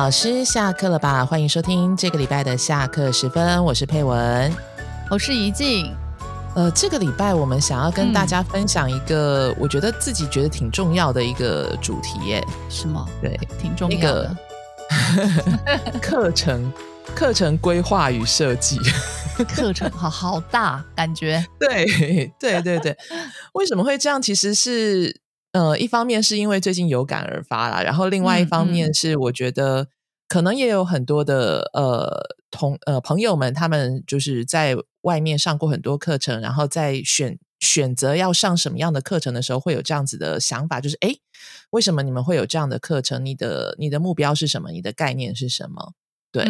老师下课了吧？欢迎收听这个礼拜的下课时分，我是佩文，我是怡静。呃，这个礼拜我们想要跟大家分享一个，我觉得自己觉得挺重要的一个主题耶。什么？对，挺重要的。课程、课程规划与设计。课程好好大，感觉。对，对，对，对。为什么会这样？其实是。呃，一方面是因为最近有感而发啦，然后另外一方面是我觉得可能也有很多的呃同呃朋友们，他们就是在外面上过很多课程，然后在选选择要上什么样的课程的时候，会有这样子的想法，就是哎，为什么你们会有这样的课程？你的你的目标是什么？你的概念是什么？对，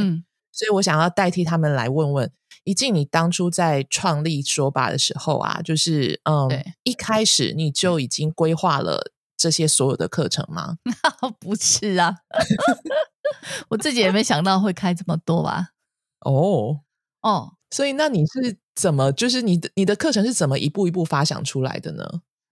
所以我想要代替他们来问问。一静，你当初在创立说吧的时候啊，就是嗯，一开始你就已经规划了这些所有的课程吗？不是啊，我自己也没想到会开这么多吧。哦哦，所以那你是怎么，就是你的你的课程是怎么一步一步发想出来的呢？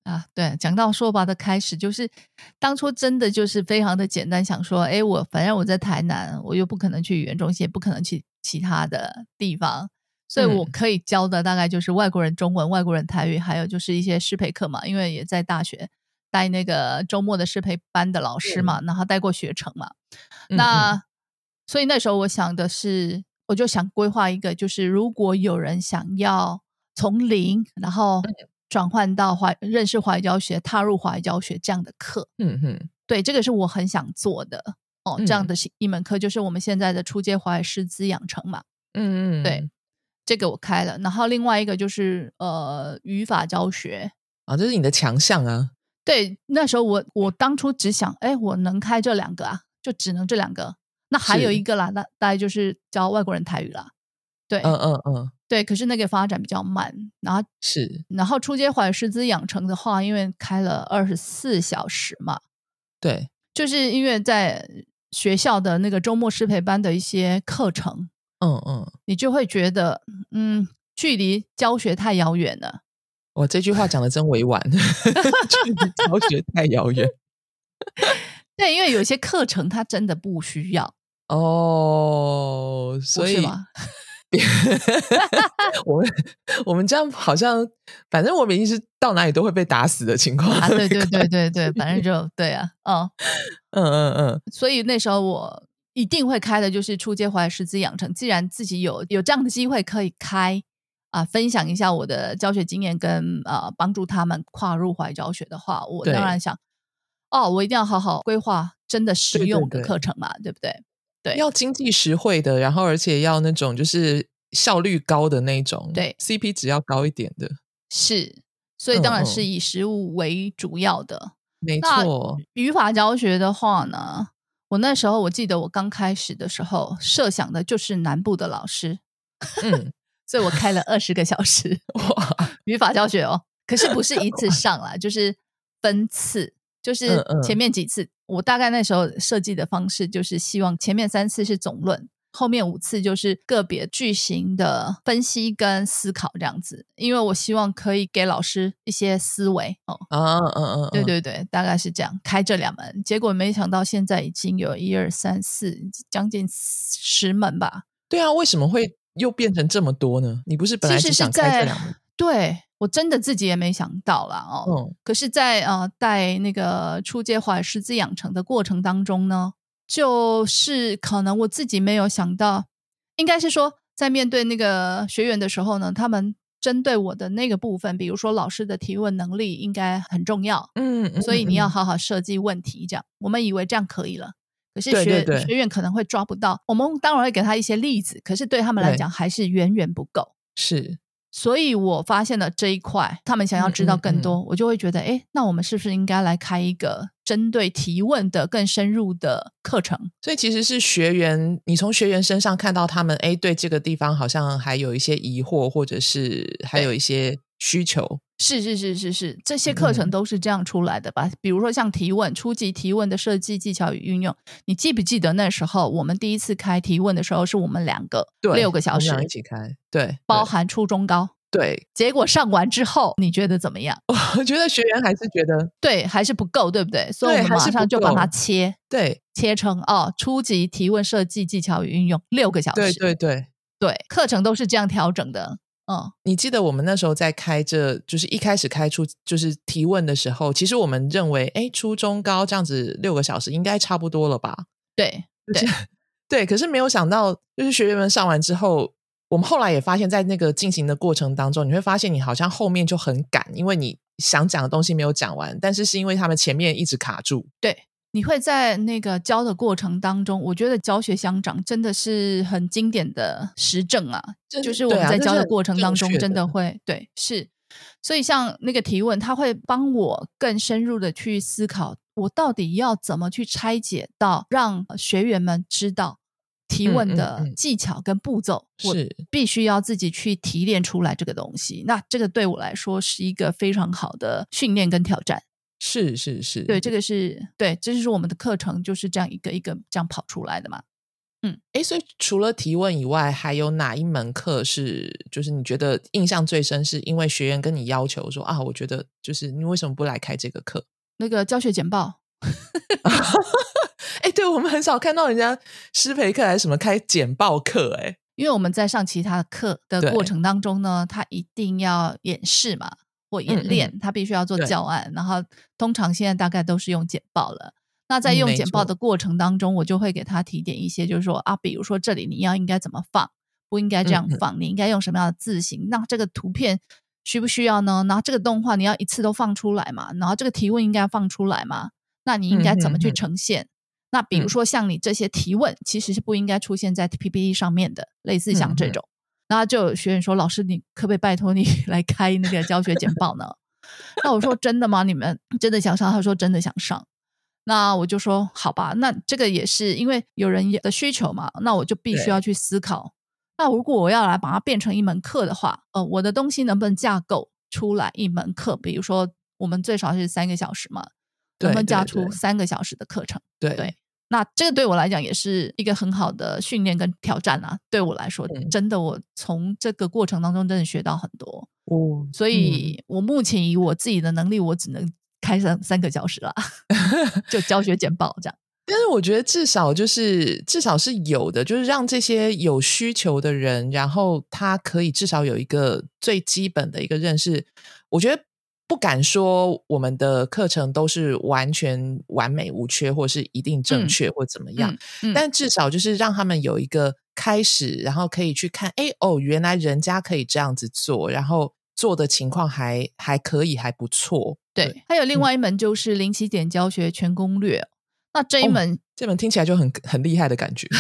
啊，对，讲到说吧的开始，就是当初真的就是非常的简单，想说，哎，我反正我在台南，我又不可能去语言中心，也不可能去其他的地方。所以我可以教的大概就是外国人中文、外国人台语，还有就是一些师培课嘛。因为也在大学带那个周末的师培班的老师嘛，然后带过学程嘛。那所以那时候我想的是，我就想规划一个，就是如果有人想要从零，然后转换到华认识华语教学、踏入华语教学这样的课。嗯哼，对，这个是我很想做的哦。这样的一门课就是我们现在的初阶华语师资养成嘛。嗯嗯，对。这个我开了，然后另外一个就是呃语法教学啊，这是你的强项啊。对，那时候我我当初只想，哎，我能开这两个啊，就只能这两个。那还有一个啦，那大概就是教外国人台语啦。对，嗯嗯嗯，对。可是那个发展比较慢，然后是，然后初阶怀师资养成的话，因为开了二十四小时嘛，对，就是因为在学校的那个周末师培班的一些课程。嗯嗯，你就会觉得，嗯，距离教学太遥远了。我这句话讲的真委婉，距离教学太遥远。对，因为有些课程它真的不需要哦，所以 我们我们这样好像，反正我们已经是到哪里都会被打死的情况。啊，对对对对对，反正 就对啊，嗯 嗯嗯嗯，所以那时候我。一定会开的，就是初阶华语师资养成。既然自己有有这样的机会可以开啊，分享一下我的教学经验，跟呃帮助他们跨入怀教学的话，我当然想哦，我一定要好好规划真的实用的课程嘛，对不对？对，要经济实惠的，然后而且要那种就是效率高的那种，对，CP 值要高一点的。是，所以当然是以实物为主要的。没错，语法教学的话呢？我那时候我记得我刚开始的时候设想的就是南部的老师，嗯，所以我开了二十个小时 哇语法教学哦，可是不是一次上啦，就是分次，就是前面几次我大概那时候设计的方式就是希望前面三次是总论。后面五次就是个别句型的分析跟思考这样子，因为我希望可以给老师一些思维哦。啊嗯嗯，对对对，大概是这样开这两门，结果没想到现在已经有一二三四将近十门吧。对啊，为什么会又变成这么多呢？你不是本来是想开这两门？对我真的自己也没想到啦哦。嗯，可是，在呃带那个初阶华语师资养成的过程当中呢。就是可能我自己没有想到，应该是说在面对那个学员的时候呢，他们针对我的那个部分，比如说老师的提问能力应该很重要，嗯，所以你要好好设计问题，这样我们以为这样可以了，可是学学员可能会抓不到，我们当然会给他一些例子，可是对他们来讲还是远远不够，是。所以我发现了这一块，他们想要知道更多，我就会觉得，哎，那我们是不是应该来开一个针对提问的更深入的课程？所以其实是学员，你从学员身上看到他们，哎，对这个地方好像还有一些疑惑，或者是还有一些。需求是是是是是，这些课程都是这样出来的吧？比如说像提问、初级提问的设计技巧与运用，你记不记得那时候我们第一次开提问的时候，是我们两个六个小时一起开，对，包含初中高，对，结果上完之后，你觉得怎么样？我觉得学员还是觉得对，还是不够，对不对？所以我们马上就把它切对切成哦，初级提问设计技巧与运用六个小时。对对对。对课程都是这样调整的。嗯，你记得我们那时候在开这，就是一开始开出就是提问的时候，其实我们认为，哎，初中高这样子六个小时应该差不多了吧？对对对，可是没有想到，就是学员们上完之后，我们后来也发现，在那个进行的过程当中，你会发现你好像后面就很赶，因为你想讲的东西没有讲完，但是是因为他们前面一直卡住。对，你会在那个教的过程当中，我觉得教学相长真的是很经典的实证啊，就是我们在教的过程当中，真的的会对是。所以像那个提问，他会帮我更深入的去思考，我到底要怎么去拆解到让学员们知道提问的嗯技巧跟步骤，我是必须要自己去提炼出来这个东西。那这个对我来说是一个非常好的训练跟挑战。是是是，对，这个是对，这就是我们的课程就是这样一个一个这样跑出来的嘛。嗯哎，所以除了提问以外，还有哪一门课是就是你觉得印象最深？是因为学员跟你要求说啊，我觉得就是你为什么不来开这个课？那个教学简报，哎，对我们很少看到人家师培课还是什么开简报课，哎，因为我们在上其他课的对过程当中呢，他一定要演示嘛，或演嗯嗯练，他必须要做教案，然后通常现在大概都是用简报了。那在用简报的过程当中，我就会给他提点一些，就是说啊，比如说这里你要应该怎么放，不应该这样放，你应该用什么样的字形？那这个图片需不需要呢？然后这个动画你要一次都放出来嘛？然后这个提问应该放出来嘛？那你应该怎么去呈现？那比如嗯说像你这些提问，其实是不应该出现在 PPT 上面的，类似像这种。然后就有学员说：“老师，你可不可以拜托你 来开那个教学简报呢？”那我说：“真的吗？你们真的想上？”他说：“真的想上。”那我就说：“好吧，那这个也是因为有人的需求嘛，那我就必须要去思考。那如果我要来把它变成一门课的话，呃，我的东西能不能架构出来一门课？比如说，我们最少是三个小时嘛，能不能架出三个小时的课程？对对那这个对我来讲也是一个很好的训练跟挑战啊。对我来说，嗯真的我从这个过程当中真的学到很多。哦，所以我目前以我自己的能力，我只能开三三个小时啦，就教学简报这样。但是我觉得至少就是至少是有的，就是让这些有需求的人，然后他可以至少有一个最基本的一个认识。我觉得不敢说我们的课程都是完全完美无缺，或是一定正嗯确或怎么样，嗯，但至少就是让他们有一个开始，然后可以去看，哎哦，原来人家可以这样子做，然后做的情况还还可以，还不错。对。还有另外一门就是零起点教学全攻略，那这一哦门、这门听起来就很很厉害的感觉。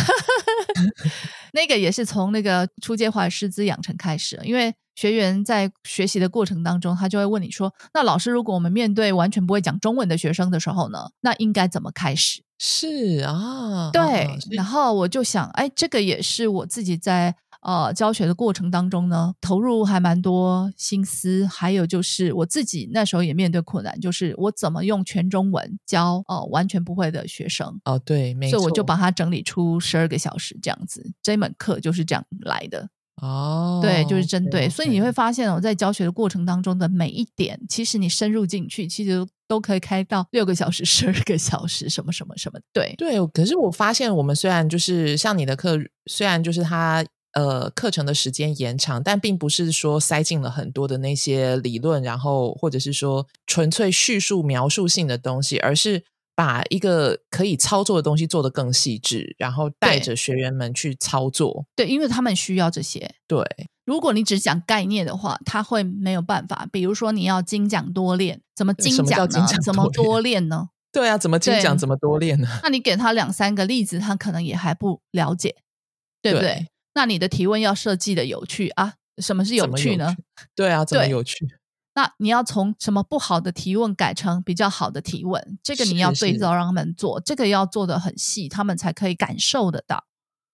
那个也是从那个初阶华语师资养成开始，因为学员在学习的过程当中，他就会问你说：“那老师，如果我们面对完全不会讲中文的学生的时候呢，那应该怎么开始？”是啊，对啊，然后我就想，哎，这个也是我自己在呃教学的过程当中呢，投入还蛮多心思。还有就是我自己那时候也面对困难，就是我怎么用全中文教呃完全不会的学生，哦，对，没错，所以我就把它整理出十二个小时这样子。这门课就是这样来的。哦，对，就是针对，所以你会发现我，在教学的过程当中的每一点，其实你深入进去，其实都可以开到六个小时、十二个小时，什么什么什么。对，对，可是我发现我们虽然就是像你的课，虽然就是它呃课程的时间延长，但并不是说塞进了很多的那些理论，然后或者是说纯粹叙述描述性的东西，而是把一个可以操作的东西做得更细致，然后带着学员们去操作。对，因为他们需要这些。对，如果你只讲概念的话，他会没有办法。比如说，你要精讲多练，怎么精讲怎么多练呢？对啊，怎么精讲，怎么多练呢？那你给他两三个例子，他可能也还不了解，对不对？对那你的提问要设计的有趣啊？什么是有趣呢？对啊，怎么有趣？那你要从什么不好的提问改成比较好的提问，这个你要对照让他们做，这个要做的很细，他们才可以感受得到。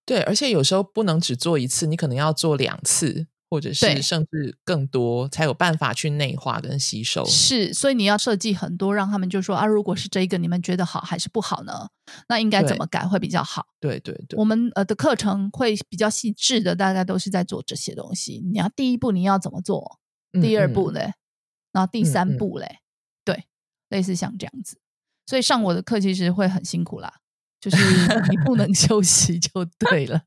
对，而且有时候不能只做一次，你可能要做两次。或者是甚至更多，才有办法去内化跟吸收。是，所以你要设计很多，让他们就说啊，如果是这一个，你们觉得好还是不好呢？那应该怎么改会比较好？对对对，我们呃的课程会比较细致的，大概都是在做这些东西。你要第一步你要怎么做？第二步嗯，嘞，然后第三步嘞，对，类似像这样子。所以上我的课其实会很辛苦啦，就是你不能 休息就对了。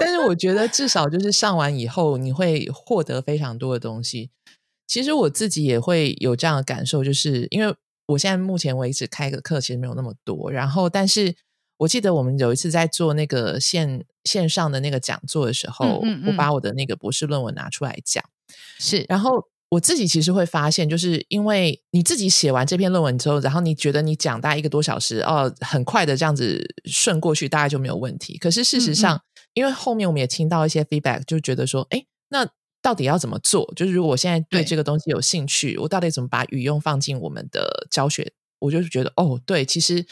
但是我觉得至少就是上完以后，你会获得非常多的东西。其实我自己也会有这样的感受，就是因为我现在目前为止开个课其实没有那么多，然后但是我记得我们有一次在做那个线线上的那个讲座的时候，嗯嗯我把。我的那个博士论文拿出来讲，是，然后我自己其实会发现，就是因为你自己写完这篇论文之后，然后你觉得你讲大概一个多小时，哦，很快的这样子顺过去，大概就没有问题。可是事实上，嗯因为后面我们也听到一些 feedback，就觉得说，哎，那到底要怎么做？就是如果我现在对对这个东西有兴趣，我到底怎么把语用放进我们的教学？我就是觉得，哦，对，其实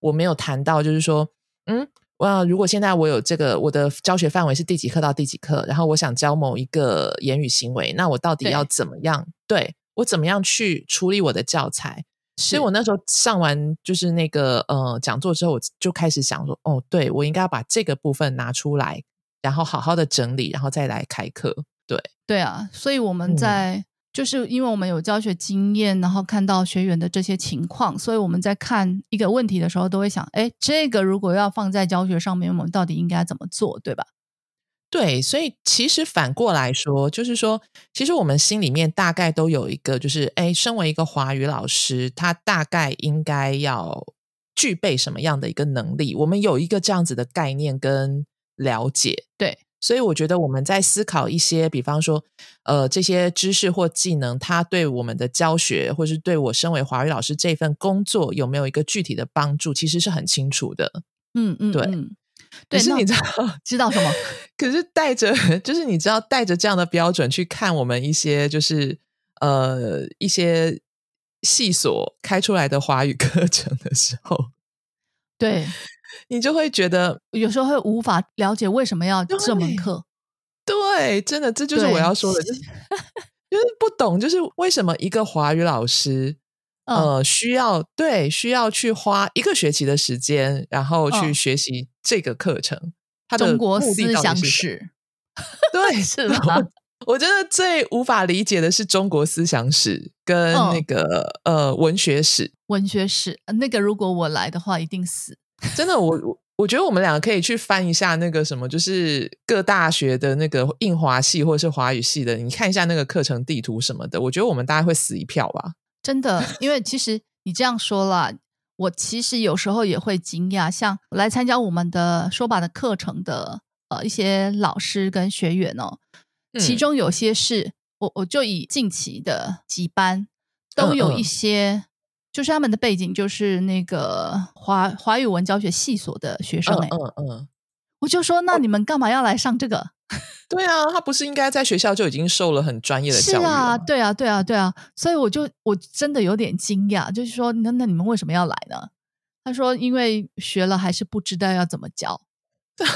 我没有谈到，就是说，嗯。哇！如果现在我有这个，我的教学范围是第几课到第几课，然后我想教某一个言语行为，那我到底要怎么样？对我怎么样去处理我的教材？所以我那时候上完就是那个呃讲座之后，我就开始想说，哦，对我应该要把这个部分拿出来，然后好好的整理，然后再来开课。对，对啊，所以我们嗯在、就是因为我们有教学经验，然后看到学员的这些情况，所以我们在看一个问题的时候，都会想，哎，这个如果要放在教学上面，我们到底应该怎么做，对吧？对，所以其实反过来说，就是说，其实我们心里面大概都有一个，就是哎，身为一个华语老师，他大概应该要具备什么样的一个能力？我们有一个这样子的概念跟了解。对，所以我觉得我们在思考一些，比方说，呃，这些知识或技能，它对我们的教学，或是对我身为华语老师这份工作有没有一个具体的帮助，其实是很清楚的。嗯嗯，对嗯，可对，那是你知道，知道什么？可是带着，就是你知道，带着这样的标准去看我们一些，就是呃一些系所开出来的华语 课程的时候，对，你就会觉得，有时候会无法了解为什么要这门课。对，真的，这就是我要说的，就是就是不懂，就是为什么一个华语老师。嗯，呃，需要对需要去花一个学期的时间，然后去嗯学习这个课程。它的中国思想史对，是吧？我 我觉得最无法理解的是中国思想史跟嗯那个、呃文学史。文学史呃那个，如果我来的话，一定死。真的，我我我觉得我们两个可以去翻一下那个什么，就是各大学的那个印华系或者是华语系的，你看一下那个课程地图什么的。我觉得我们大概会死一票吧。真的，因为其实你这样说啦，我其实有时候也会惊讶，像来参加我们的说吧的课程的呃一些老师跟学员哦，其嗯。中有些是我我就以近期的几班都嗯有一嗯。些，就是他们的背景就是那个华华语文教学系所的学生哎、嗯嗯嗯，我就说那你们干嘛要来上这个？对啊，他不是应该在学校就已经受了很专业的教育了是啊，对啊，对啊，对啊，所以我就我真的有点惊讶，就是说，那那你们为什么要来呢？他说，因为学了还是不知道要怎么教。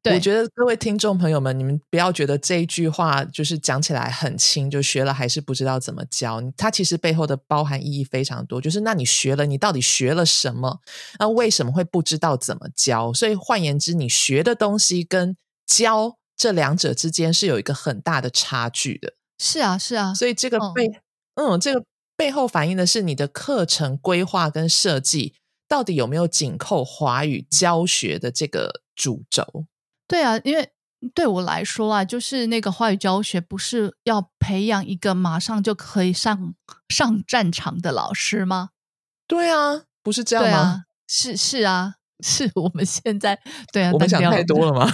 对我觉得各位听众朋友们，你们不要觉得这一句话就是讲起来很轻，就学了还是不知道怎么教。它其实背后的包含意义非常多，就是那你学了，你到底学了什么？那为什么会不知道怎么教？所以换言之，你学的东西跟教这两者之间是有一个很大的差距的。是啊，是啊，所以这个嗯背，嗯这个背后反映的是你的课程规划跟设计到底有没有紧扣华语教学的这个主轴。对啊，因为对我来说啊，就是那个华语教学不是要培养一个马上就可以上上战场的老师吗？对啊，不是这样吗？啊，是是啊，是我们现在对啊，我们想太多了吗？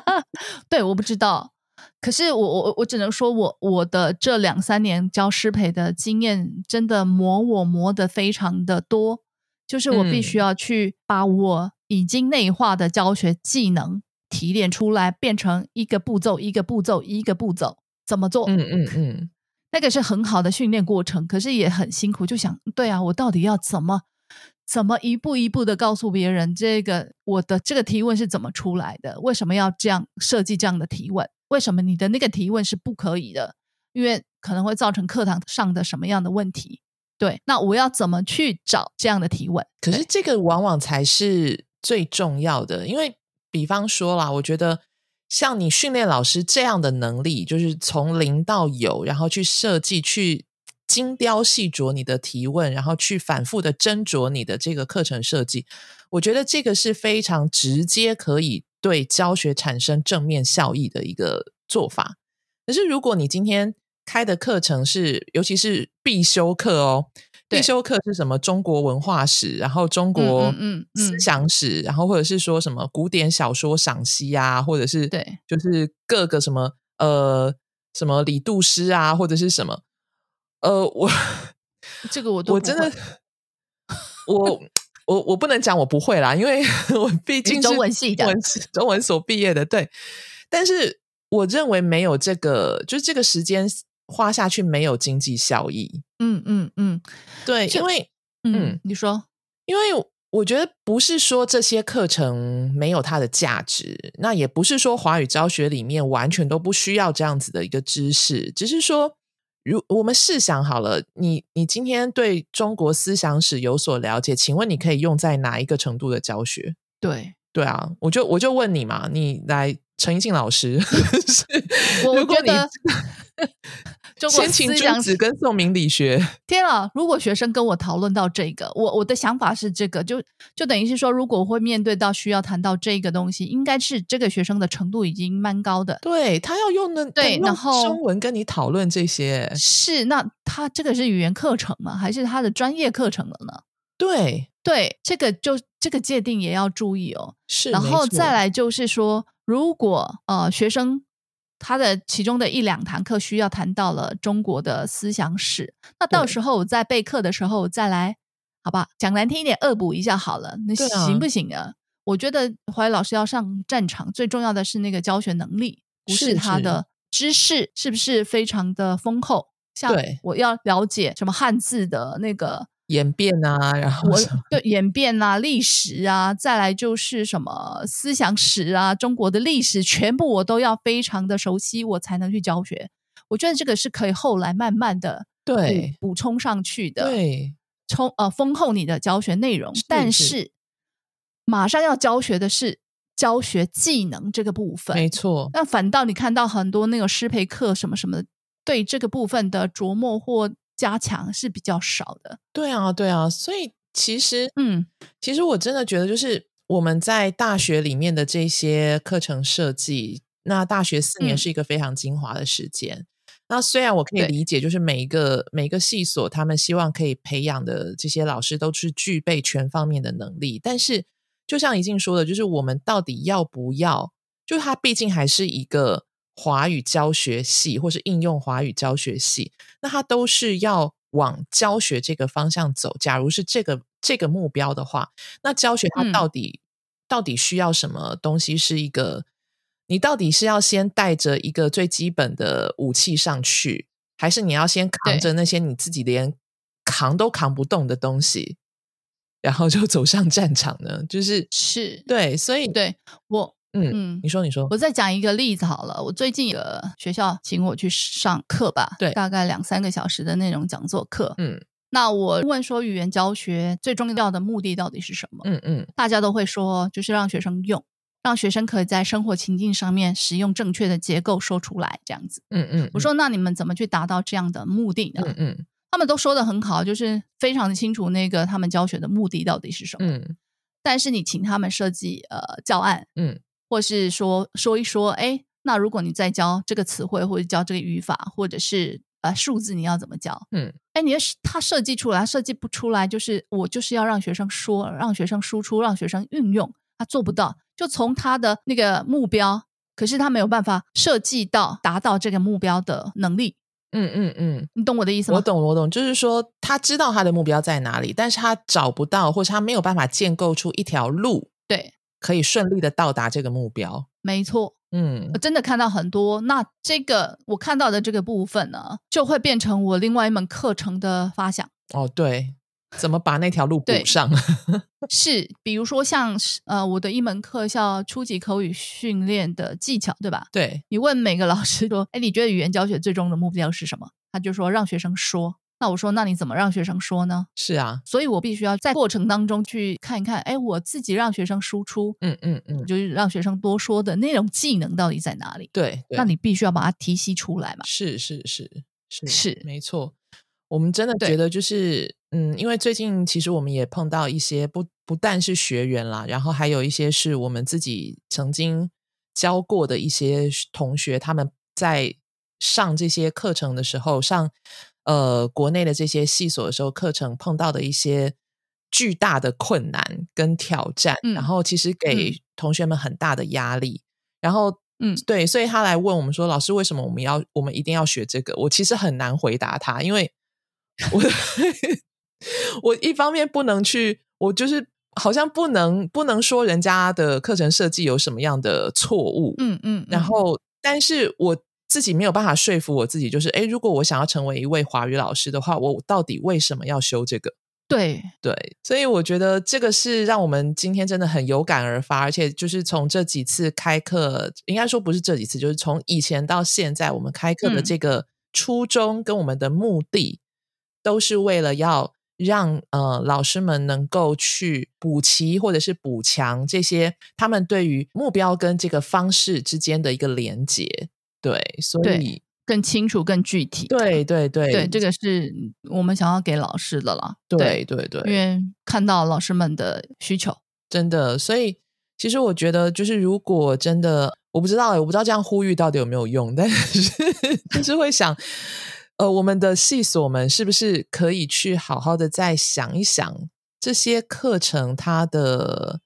对，我不知道。可是我我我只能说我我的这两三年教师培的经验，真的磨我磨的非常的多，就是我必须嗯要去把我已经内化的教学技能提炼出来，变成一个步骤一个步骤一个步骤怎么做。嗯嗯嗯，那个是很好的训练过程，可是也很辛苦。就想，对啊，我到底要怎么怎么一步一步的告诉别人，这个我的这个提问是怎么出来的？为什么要这样设计这样的提问？为什么你的那个提问是不可以的？因为可能会造成课堂上的什么样的问题？对，那我要怎么去找这样的提问？可是这个往往才是最重要的，因为比方说啦，我觉得像你训练老师这样的能力，就是从零到有，然后去设计、去精雕细琢你的提问，然后去反复的斟酌你的这个课程设计，我觉得这个是非常直接可以对教学产生正面效益的一个做法。可是如果你今天开的课程是，尤其是必修课哦。必修课是什么？中国文化史，然后中国思想史，然后或者是说什么古典小说赏析啊，或者是对，就是各个什么呃什么李杜诗啊，或者是什么呃，我这个我都我真的我我我不能讲我不会啦，因为 我毕竟是中文系中文中文所毕业的，对。但是我认为没有这个，就是这个时间。花下去没有经济效益。嗯嗯嗯，对，因为嗯，你说，因为我觉得不是说这些课程没有它的价值，那也不是说华语教学里面完全都不需要这样子的一个知识，只是说，如我们试想好了，你你今天对中国思想史有所了解，请问你可以用在哪一个程度的教学？对对啊，我就我就问你嘛，你来陈奕迅老师，我觉得。先秦诸子跟宋明理学。天啊！如果学生跟我讨论到这个，我我的想法是这个，就就等于是说，如果会面对到需要谈到这个东西，应该是这个学生的程度已经蛮高的。对他要用的对，然后中文跟你讨论这些，是那他这个是语言课程吗？还是他的专业课程了呢？对对，这个就这个界定也要注意哦。是，然后再来就是说，如果呃学生。他的其中的一两堂课需要谈到了中国的思想史，那到时候在备课的时候再来，好吧？讲难听一点，恶补一下好了，那行不行啊？我觉得怀老师要上战场，最重要的是那个教学能力，不是他的知识是不是非常的丰厚？像我要了解什么汉字的那个。演变啊，然后我对演变啊，历史啊，再来就是什么思想史啊，中国的历史全部我都要非常的熟悉，我才能去教学。我觉得这个是可以后来慢慢的对补充上去的，对，充呃丰厚你的教学内容。但是马上要教学的是教学技能这个部分，没错。那反倒你看到很多那个师培课什么什么，对这个部分的琢磨或。加强是比较少的，对啊，对啊，所以其实，嗯，其实我真的觉得，就是我们在大学里面的这些课程设计，那大学四年是一个非常精华的时间。那虽然我可以理解，就是每一个每一个系所，他们希望可以培养的这些老师都是具备全方面的能力，但是就像怡静说的，就是我们到底要不要？就它毕竟还是一个。华语教学系或是应用华语教学系，那它都是要往教学这个方向走。假如是这个这个目标的话，那教学它到底到底需要什么东西？是一个你到底是要先带着一个最基本的武器上去，还是你要先扛着那些你自己连扛都扛不动的东西，然后就走上战场呢？就是是对，所以对我。嗯嗯，你说你说，我再讲一个例子好了。我最近呃学校请我去上课吧，对，大概两三个小时的内容讲座课。嗯，那我问说，语言教学最重要的目的到底是什么？嗯嗯，大家都会说，就是让学生用，让学生可以在生活情境上面使用正确的结构说出来，这样子。嗯嗯，我说，那你们怎么去达到这样的目的呢？嗯嗯，他们都说的很好，就是非常的清楚那个他们教学的目的到底是什么。嗯，但是你请他们设计呃教案，嗯。或是说说一说，哎，那如果你在教这个词汇，或者教这个语法，或者是呃数字，你要怎么教？嗯，哎，你要他设计出来，设计不出来，就是我就是要让学生说，让学生输出，让学生运用，他做不到，就从他的那个目标，可是他没有办法设计到达到这个目标的能力。嗯嗯嗯，你懂我的意思吗？我懂，我懂，就是说他知道他的目标在哪里，但是他找不到，或者他没有办法建构出一条路。对。可以顺利的到达这个目标，没错，嗯，我真的看到很多。那这个我看到的这个部分呢，就会变成我另外一门课程的发想。哦，对，怎么把那条路补上？是，比如说像是呃，我的一门课叫初级口语训练的技巧，对吧？对，你问每个老师说：“哎，你觉得语言教学最终的目标是什么？”他就说让学生说。那我说：“那你怎么让学生说呢是啊，？”所以我必须要在过程当中去看一看，哎，我自己让学生输出，嗯嗯嗯，就是让学生多说的那种技能到底在哪里？对，对那你必须要把它提析出来嘛。是是是是是没错。我们真的觉得就是，嗯，因为最近其实我们也碰到一些不不但是学员啦，然后还有一些是我们自己曾经教过的一些同学，他们在上这些课程的时候，上呃国内的这些系所的时候，课程碰到的一些巨大的困难跟挑战，嗯然后其实给嗯同学们很大的压力，然后。嗯对，所以他来问我们说：“老师，为什么我们要我们一定要学这个？”我其实很难回答他，因为 我 我一方面不能去，我就是好像不能不能说人家的课程设计有什么样的错误，嗯嗯，然嗯后但是我自己没有办法说服我自己，就是哎，如果我想要成为一位华语老师的话，我到底为什么要修这个？对对，所以我觉得这个是让我们今天真的很有感而发，而且就是从这几次开课，应该说不是这几次，就是从以前到现在，我们开课的嗯这个初衷跟我们的目的，都是为了要让呃老师们能够去补齐或者是补强这些他们对于目标跟这个方式之间的一个连接。对，所以更清楚、更具体。对对对对，这个是我们想要给老师的了。对对对，因为看到老师们的需求。真的，所以其实我觉得，就是如果真的，我不知道欸，我不知道这样呼吁到底有没有用，但是就是会想，呃，我们的系所们是不是可以去好好的再想一想这些课程它的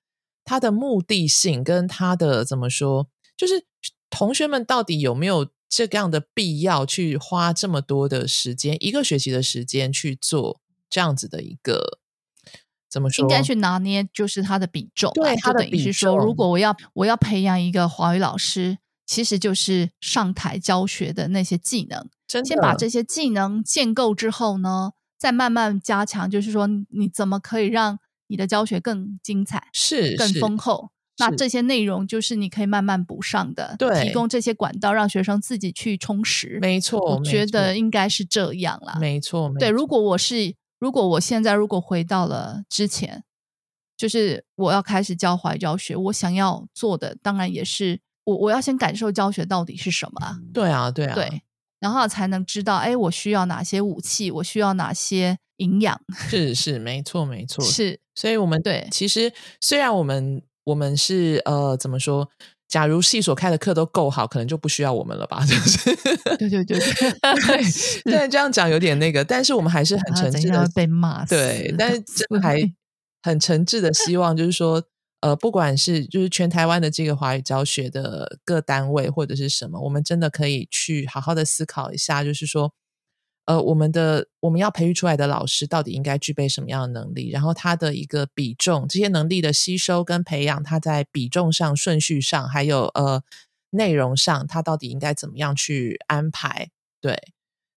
它的目的性跟它的怎么说，就是同学们到底有没有这样的必要去花这么多的时间，一个学期的时间去做这样子的一个怎么说？应该去拿捏，就是它的比重对它的比是说，如果我要我要培养一个华语老师，其实就是上台教学的那些技能。先把这些技能建构之后呢，再慢慢加强，就是说你怎么可以让你的教学更精彩、是更丰厚。那这些内容就是你可以慢慢补上的，对提供这些管道让学生自己去充实。没错，我觉得应该是这样啦。没错，对，如果我是，如果我现在如果回到了之前，就是我要开始教怀教学，我想要做的当然也是我我要先感受教学到底是什么啊，对啊，对啊，对，然后才能知道，哎，我需要哪些武器，我需要哪些营养，是是没错没错，是所以我们对其实虽然我们我们是呃怎么说，假如系所开的课都够好，可能就不需要我们了吧？就是对对对对，然 这样讲有点那个，但是我们还是很啊诚挚的被骂对，但是真的还很诚挚的希望，就是说，呃，不管是就是全台湾的这个华语教学的各单位或者是什么，我们真的可以去好好的思考一下，就是说，呃，我们的我们要培育出来的老师到底应该具备什么样的能力，然后他的一个比重，这些能力的吸收跟培养，他在比重上、顺序上，还有呃内容上，他到底应该怎么样去安排？对，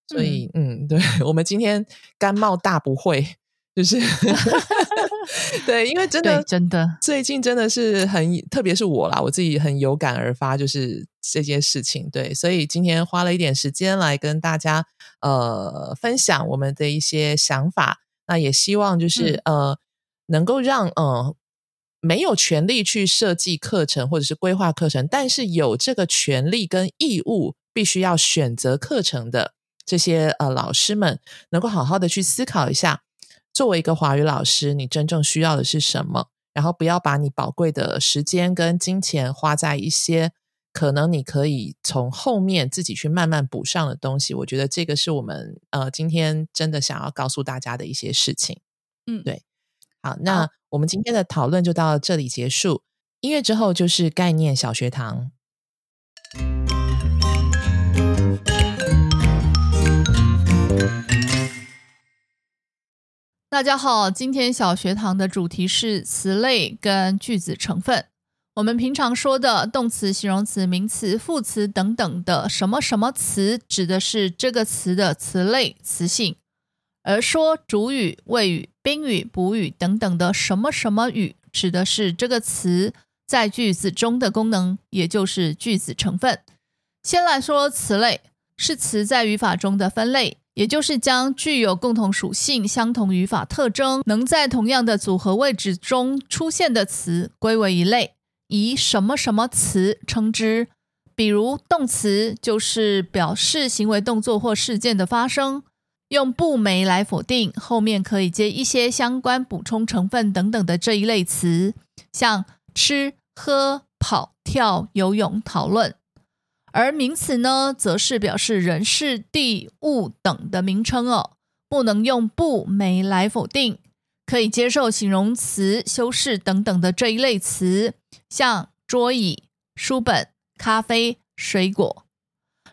所以嗯对 我们今天甘冒大不会，就是 对，因为真的真的最近真的是很，特别是我啦，我自己很有感而发，就是这件事情。对，所以今天花了一点时间来跟大家呃分享我们的一些想法。那也希望就是、呃能够让呃没有权利去设计课程或者是规划课程，但是有这个权利跟义务，必须要选择课程的这些呃老师们，能够好好的去思考一下，作为一个华语老师，你真正需要的是什么？然后不要把你宝贵的时间跟金钱花在一些可能你可以从后面自己去慢慢补上的东西。我觉得这个是我们呃今天真的想要告诉大家的一些事情。嗯对。好，那我们今天的讨论就到这里结束。音乐之后就是概念小学堂。大家好，今天小学堂的主题是词类跟句子成分。我们平常说的动词、形容词、名词、副词等等的什么什么词，指的是这个词的词类、词性；而说主语、谓语、宾语、补语等等的什么什么语，指的是这个词在句子中的功能，也就是句子成分。先来说词类，是词在语法中的分类，也就是将具有共同属性、相同语法特征，能在同样的组合位置中出现的词归为一类，以什么什么词称之。比如动词就是表示行为动作或事件的发生。用不没来否定，后面可以接一些相关补充成分等等的这一类词，像吃、喝、跑、跳、游泳、讨论。而名词呢，则是表示人、事、地、物等的名称哦，不能用不没来否定，可以接受形容词修饰等等的这一类词，像桌椅、书本、咖啡、水果。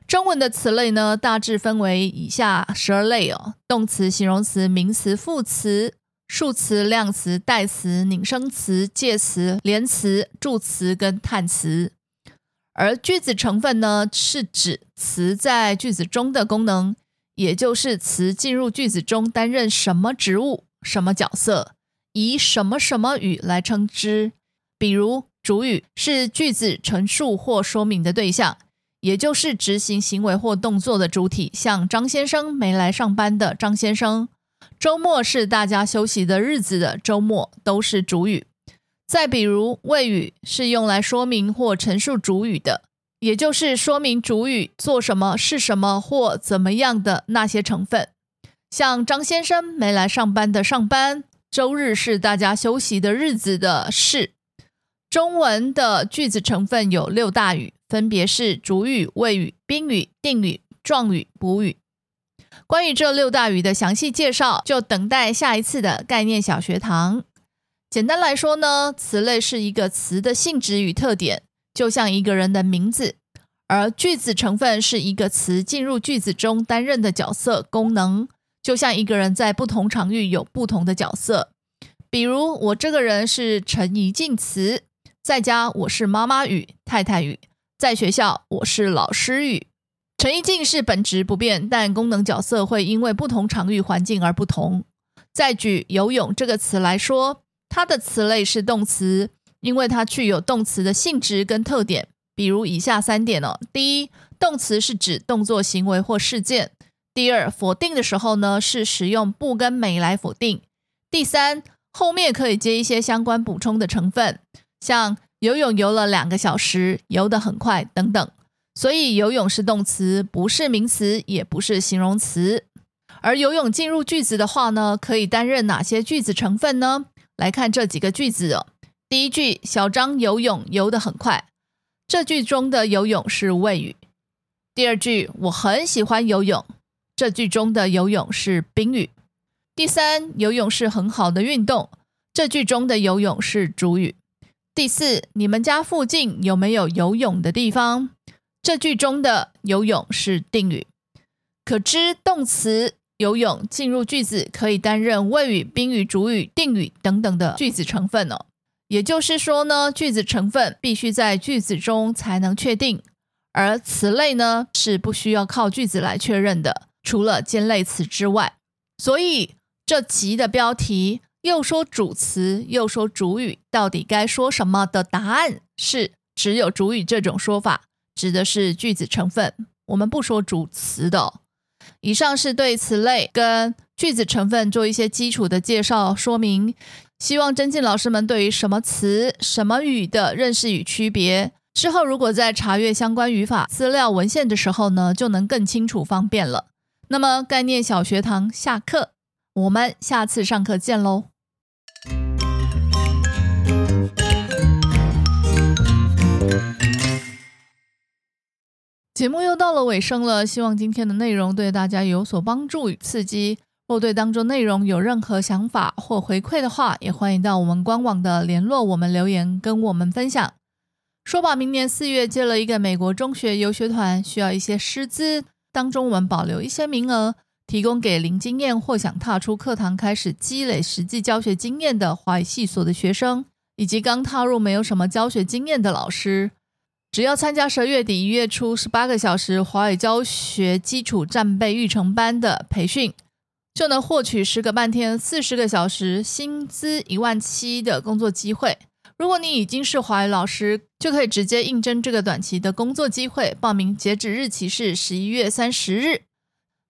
中文的词类呢，大致分为以下十二类哦：动词、形容词、名词、副词、数词、量词、代词、拟声词、介词、连词、助词跟叹词。而句子成分呢，是指词在句子中的功能，也就是词进入句子中担任什么职务、什么角色，以什么什么语来称之。比如，主语是句子陈述或说明的对象。也就是执行行为或动作的主体，像张先生没来上班的张先生，周末是大家休息的日子的周末，都是主语。再比如谓语是用来说明或陈述主语的，也就是说明主语做什么是什么或怎么样的那些成分，像张先生没来上班的上班，周日是大家休息的日子的是。中文的句子成分有六大语。分别是主语、谓语、宾语、定语、状语、补语。关于这六大语的详细介绍，就等待下一次的概念小学堂。简单来说呢，词类是一个词的性质与特点，就像一个人的名字；而句子成分是一个词进入句子中担任的角色、功能，就像一个人在不同场域有不同的角色。比如，我这个人是陈怡静词，在家我是妈妈语、太太语。在学校，我是老师语。陈怡静是本质不变，但功能角色会因为不同场域环境而不同。再举游泳这个词来说，它的词类是动词，因为它具有动词的性质跟特点。比如以下三点哦：第一，动词是指动作、行为或事件；第二，否定的时候呢，是使用不跟没来否定；第三，后面可以接一些相关补充的成分，像。游泳游了两个小时，游得很快，等等。所以游泳是动词，不是名词，也不是形容词。而游泳进入句子的话呢，可以担任哪些句子成分呢？来看这几个句子哦。第一句，小张游泳游得很快，这句中的游泳是谓语。第二句，我很喜欢游泳，这句中的游泳是宾语。第三，游泳是很好的运动，这句中的游泳是主语。第四，你们家附近有没有游泳的地方？这句中的游泳是定语。可知动词游泳进入句子可以担任谓语、宾语、主语、定语等等的句子成分哦。也就是说呢，句子成分必须在句子中才能确定，而词类呢是不需要靠句子来确认的，除了兼类词之外。所以这集的标题。又说主词，又说主语，到底该说什么的答案是只有主语这种说法，指的是句子成分。我们不说主词的。以上是对词类跟句子成分做一些基础的介绍说明，希望增进老师们对于什么词、什么语的认识与区别。之后如果在查阅相关语法资料文献的时候呢，就能更清楚方便了。那么概念小学堂下课，我们下次上课见喽。节目又到了尾声了，希望今天的内容对大家有所帮助与刺激。若对当中内容有任何想法或回馈的话，也欢迎到我们官网的联络我们留言跟我们分享。说吧，明年四月接了一个美国中学游学团，需要一些师资，当中我们保留一些名额。提供给零经验或想踏出课堂开始积累实际教学经验的华语系所的学生，以及刚踏入没有什么教学经验的老师，只要参加十二月底一月初十八个小时华语教学基础战备育成班的培训，就能获取十个半天、四十个小时、薪资一万七的工作机会。如果你已经是华语老师，就可以直接应征这个短期的工作机会。报名截止日期是十一月三十日。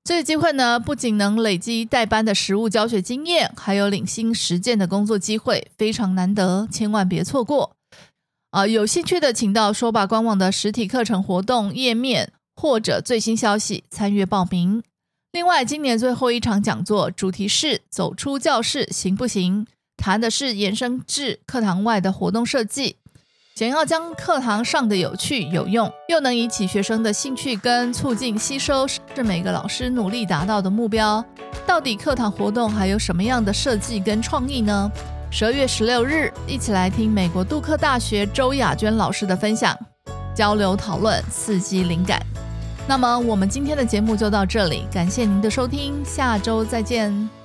这个机会呢，不仅能累积代班的实务教学经验，还有领薪实践的工作机会，非常难得，千万别错过。啊，有兴趣的请到说吧官网的实体课程活动页面或者最新消息参与报名。另外，今年最后一场讲座主题是“走出教室行不行”，谈的是延伸至课堂外的活动设计。想要将课堂上的有趣有用，又能引起学生的兴趣跟促进吸收，是每个老师努力达到的目标。到底课堂活动还有什么样的设计跟创意呢？十二月十六日，一起来听美国杜克大学周雅娟老师的分享，交流讨论，刺激灵感。那么，我们今天的节目就到这里，感谢您的收听，下周再见。